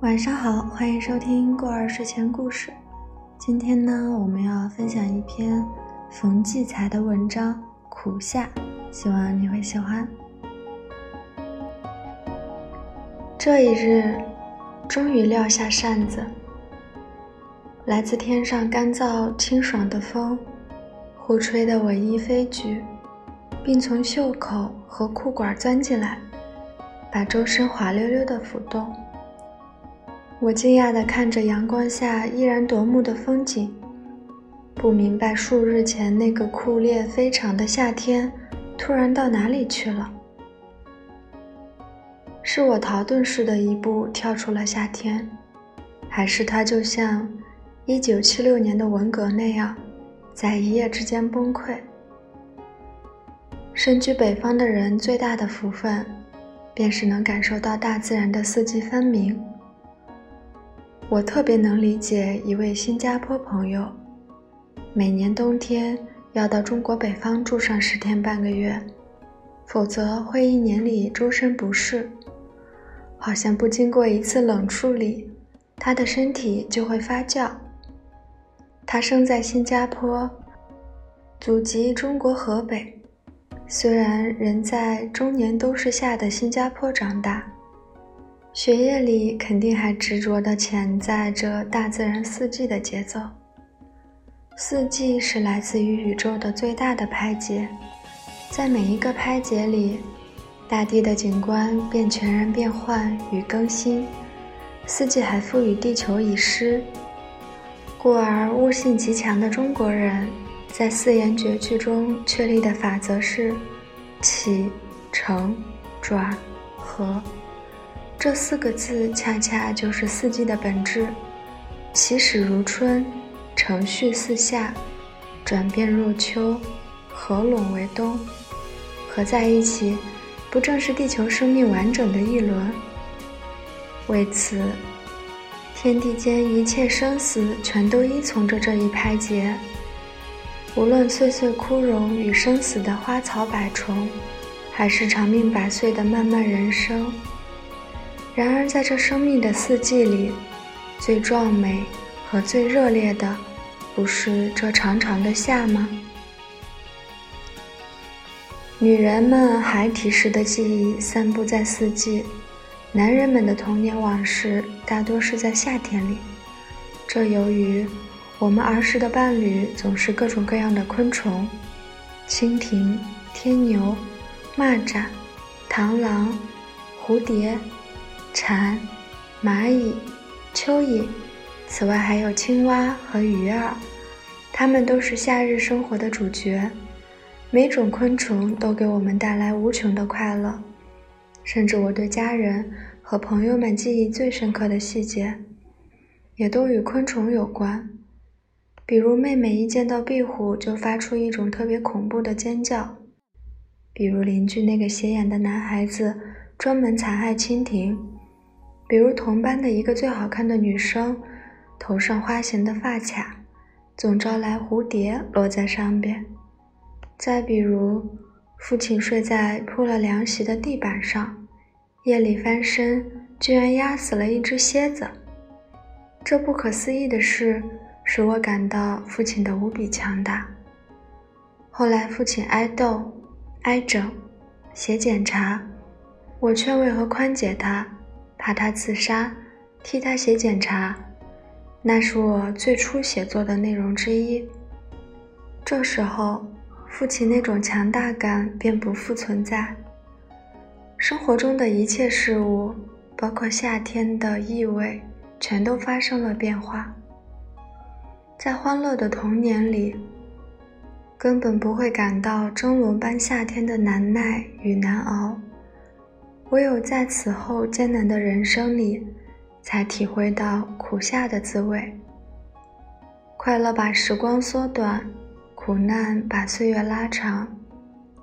晚上好，欢迎收听过儿睡前故事。今天呢，我们要分享一篇冯骥才的文章《苦夏》，希望你会喜欢。这一日，终于撂下扇子，来自天上干燥清爽的风，忽吹得我衣飞举，并从袖口和裤管钻进来，把周身滑溜溜的浮动。我惊讶地看着阳光下依然夺目的风景，不明白数日前那个酷烈非常的夏天突然到哪里去了。是我逃遁似的一步跳出了夏天，还是它就像1976年的文革那样，在一夜之间崩溃？身居北方的人最大的福分，便是能感受到大自然的四季分明。我特别能理解一位新加坡朋友，每年冬天要到中国北方住上十天半个月，否则会一年里周身不适，好像不经过一次冷处理，他的身体就会发酵。他生在新加坡，祖籍中国河北，虽然人在中年都是下的新加坡长大。血液里肯定还执着地潜在着大自然四季的节奏。四季是来自于宇宙的最大的拍节，在每一个拍节里，大地的景观便全然变换与更新。四季还赋予地球以诗，故而悟性极强的中国人，在四言绝句中确立的法则是：起、承、转、合。这四个字恰恰就是四季的本质：起始如春，承续似夏，转变若秋，合拢为冬。合在一起，不正是地球生命完整的一轮？为此，天地间一切生死全都依从着这一拍节。无论岁岁枯荣与生死的花草百虫，还是长命百岁的漫漫人生。然而，在这生命的四季里，最壮美和最热烈的，不是这长长的夏吗？女人们孩提时的记忆散布在四季，男人们的童年往事大多是在夏天里。这由于我们儿时的伴侣总是各种各样的昆虫：蜻蜓、天牛、蚂蚱、螳螂、蝴蝶。蝉、蚂蚁、蚯蚓，此外还有青蛙和鱼儿，它们都是夏日生活的主角。每种昆虫都给我们带来无穷的快乐，甚至我对家人和朋友们记忆最深刻的细节，也都与昆虫有关。比如妹妹一见到壁虎就发出一种特别恐怖的尖叫，比如邻居那个斜眼的男孩子专门残害蜻蜓。比如同班的一个最好看的女生，头上花形的发卡，总招来蝴蝶落在上边。再比如，父亲睡在铺了凉席的地板上，夜里翻身居然压死了一只蝎子。这不可思议的事使我感到父亲的无比强大。后来父亲挨斗、挨整、写检查，我劝慰和宽解他。怕他自杀，替他写检查，那是我最初写作的内容之一。这时候，父亲那种强大感便不复存在。生活中的一切事物，包括夏天的意味，全都发生了变化。在欢乐的童年里，根本不会感到蒸笼般夏天的难耐与难熬。唯有在此后艰难的人生里，才体会到苦夏的滋味。快乐把时光缩短，苦难把岁月拉长，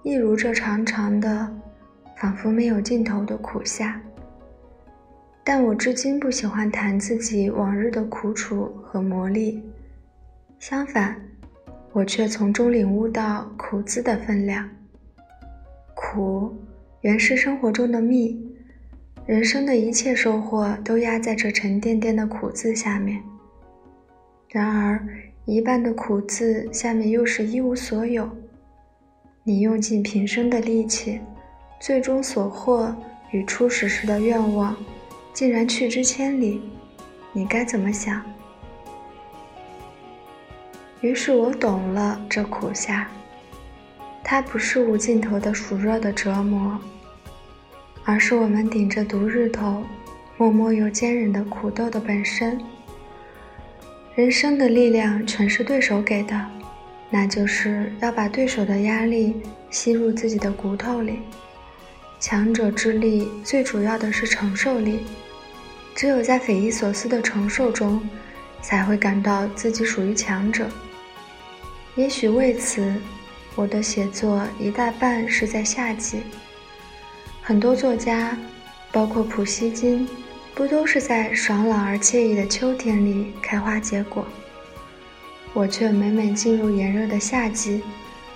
一如这长长的、仿佛没有尽头的苦夏。但我至今不喜欢谈自己往日的苦楚和磨砺，相反，我却从中领悟到苦字的分量。苦。原是生活中的蜜，人生的一切收获都压在这沉甸甸的苦字下面。然而，一半的苦字下面又是一无所有。你用尽平生的力气，最终所获与初始时的愿望，竟然去之千里，你该怎么想？于是我懂了这苦夏，它不是无尽头的暑热的折磨，而是我们顶着毒日头，默默又坚韧的苦斗的本身。人生的力量全是对手给的，那就是要把对手的压力吸入自己的骨头里。强者之力最主要的是承受力，只有在匪夷所思的承受中，才会感到自己属于强者。也许为此，我的写作一大半是在夏季。很多作家，包括普希金，不都是在爽朗而惬意的秋天里开花结果？我却每每进入炎热的夏季，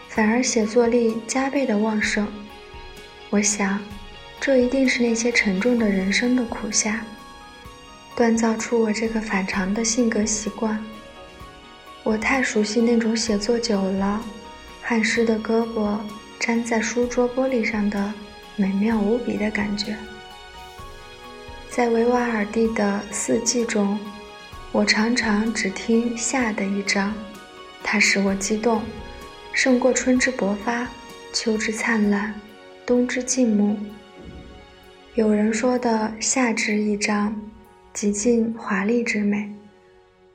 反而写作力加倍的旺盛。我想，这一定是那些沉重的人生的苦夏，锻造出我这个反常的性格习惯。我太熟悉那种写作久了，汗湿的胳膊粘在书桌玻璃上的美妙无比的感觉。在维瓦尔第的四季中，我常常只听夏的一章，它使我激动，胜过春之勃发、秋之灿烂、冬之静穆。有人说的夏之一章，极尽华丽之美。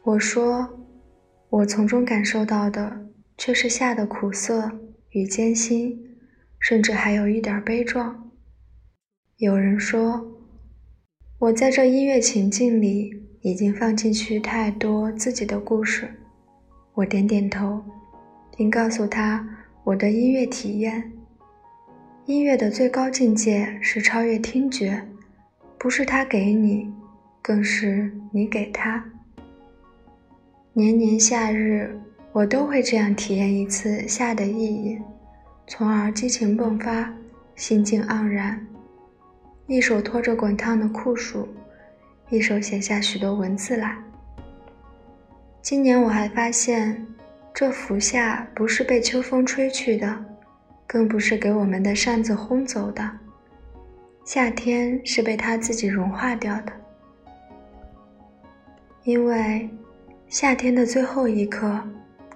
我说。我从中感受到的却是夏的苦涩与艰辛，甚至还有一点悲壮。有人说，我在这音乐情境里已经放进去太多自己的故事。我点点头，并告诉他我的音乐体验：音乐的最高境界是超越听觉，不是他给你，更是你给他。年年夏日，我都会这样体验一次夏的意义，从而激情迸发，心境盎然。一手托着滚烫的酷暑，一手写下许多文字来。今年我还发现，这伏夏不是被秋风吹去的，更不是给我们的扇子轰走的，夏天是被它自己融化掉的，因为。夏天的最后一刻，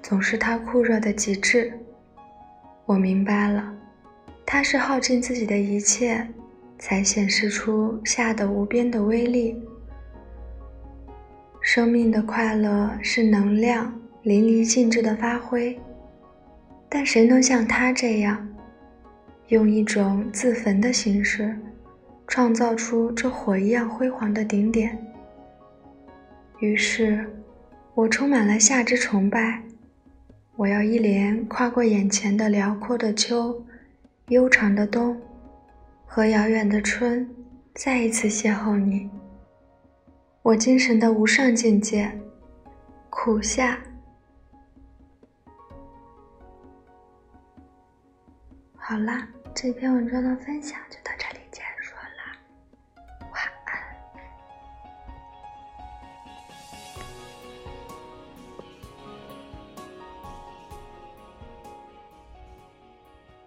总是它酷热的极致。我明白了，它是耗尽自己的一切，才显示出夏的无边的威力。生命的快乐是能量淋漓尽致的发挥，但谁能像他这样，用一种自焚的形式，创造出这火一样辉煌的顶点？于是。我充满了夏之崇拜，我要一连跨过眼前的辽阔的秋、悠长的冬和遥远的春，再一次邂逅你。我精神的无上境界，苦夏。好啦，这篇文章的分享就到。